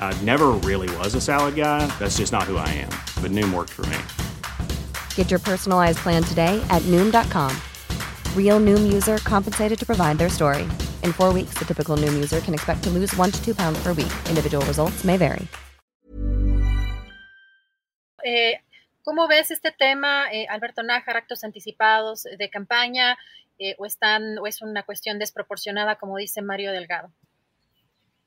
I never really was a salad guy. That's just not who I am. But Noom worked for me. Get your personalized plan today at Noom.com. Real Noom user compensated to provide their story. In four weeks, the typical Noom user can expect to lose one to two pounds per week. Individual results may vary. Eh, ¿Cómo ves este tema, eh, Alberto Nájar, actos anticipados de campaña, eh, o, están, o es una cuestión desproporcionada, como dice Mario Delgado?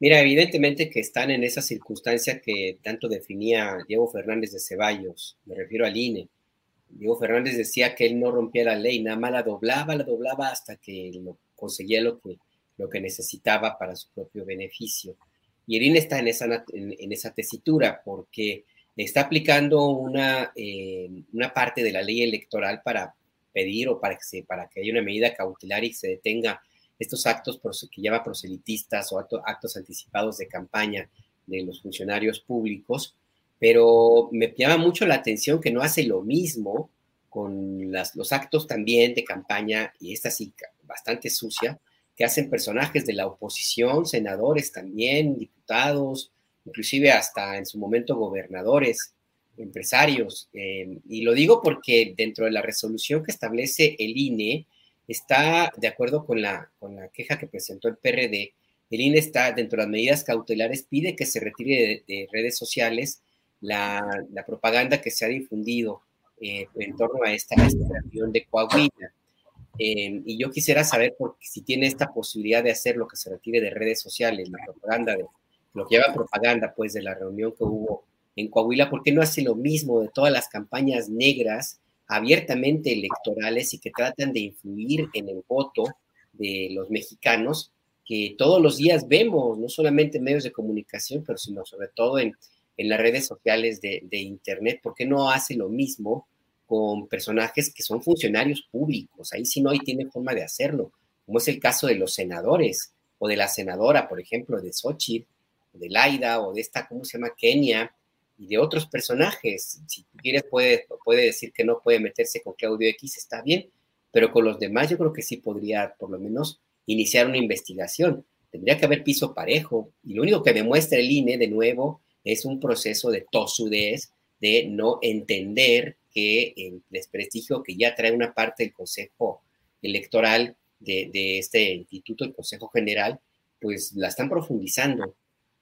Mira, evidentemente que están en esa circunstancia que tanto definía Diego Fernández de Ceballos, me refiero al INE. Diego Fernández decía que él no rompía la ley, nada más la doblaba, la doblaba hasta que lo, conseguía lo que, necesitaba para su propio beneficio. Y el INE está en esa, en, esa tesitura porque está aplicando una, eh, una parte de la ley electoral para pedir o para que, para que haya una medida cautelar y se detenga estos actos que llama proselitistas o actos anticipados de campaña de los funcionarios públicos, pero me llama mucho la atención que no hace lo mismo con los actos también de campaña, y esta sí bastante sucia, que hacen personajes de la oposición, senadores también, diputados, inclusive hasta en su momento gobernadores, empresarios. Eh, y lo digo porque dentro de la resolución que establece el INE, está de acuerdo con la, con la queja que presentó el PRD. El INE está dentro de las medidas cautelares, pide que se retire de, redes sociales la, propaganda que se ha difundido eh, en torno a esta, reunión de Coahuila. Em, y yo quisiera saber si tiene esta posibilidad de hacer lo que se retire de redes sociales, la propaganda, de, lo que lleva propaganda, pues, de la reunión que hubo en Coahuila, ¿por qué no hace lo mismo de todas las campañas negras abiertamente electorales y que tratan de influir en el voto de los mexicanos que todos los días vemos, no solamente en medios de comunicación, pero sino sobre todo en, las redes sociales de, Internet. ¿Por qué no hace lo mismo con personajes que son funcionarios públicos? Ahí sí no hay tiene forma de hacerlo, como es el caso de los senadores o de la senadora, por ejemplo, de Xochitl, de Laida o de esta, ¿cómo se llama? Kenia, y de otros personajes. Si quieres, puede, puede decir que no puede meterse con Claudio X, está bien, pero con los demás yo creo que sí podría por lo menos iniciar una investigación. Tendría que haber piso parejo. Y lo único que demuestra el INE, de nuevo, es un proceso de tosudez, de no entender que el desprestigio que ya trae una parte del Consejo Electoral de, de este instituto, el Consejo General, pues la están profundizando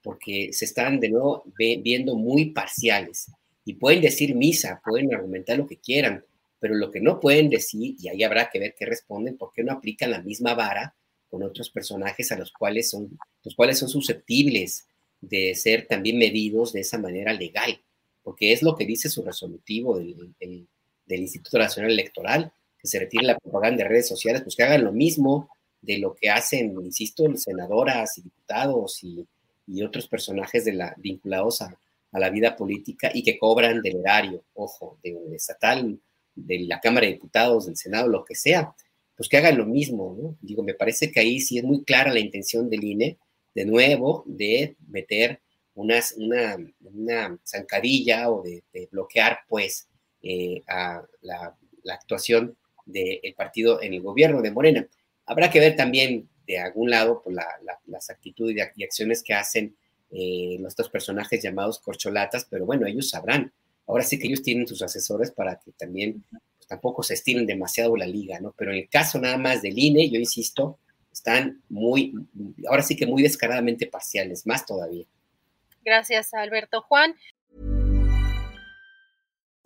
porque se están de nuevo viendo muy parciales. Y pueden decir misa, pueden argumentar lo que quieran, pero lo que no pueden decir, y ahí habrá que ver qué responden, porque no aplican la misma vara con otros personajes a los cuales son, los cuales son susceptibles de ser también medidos de esa manera legal, porque es lo que dice su resolutivo del, del Instituto Nacional Electoral, que se retire la propaganda de redes sociales, pues que hagan lo mismo de lo que hacen, insisto, senadoras y diputados y y otros personajes de la, vinculados a, la vida política y que cobran del erario, ojo, de estatal, de la Cámara de Diputados, del Senado, lo que sea, pues que hagan lo mismo, ¿no? Digo, me parece que ahí sí es muy clara la intención del INE, de nuevo, de meter una, una zancadilla o de, bloquear, pues, eh, a la, actuación del partido en el gobierno de Morena. Habrá que ver también de algún lado por las actitudes y acciones que hacen eh, dos personajes llamados corcholatas, pero bueno, ellos sabrán. Ahora sí que ellos tienen sus asesores para que también pues, tampoco se estiren demasiado la liga, ¿no? Pero en el caso nada más del INE, yo insisto, están muy, ahora sí que muy descaradamente parciales, más todavía. Gracias, Alberto. Juan.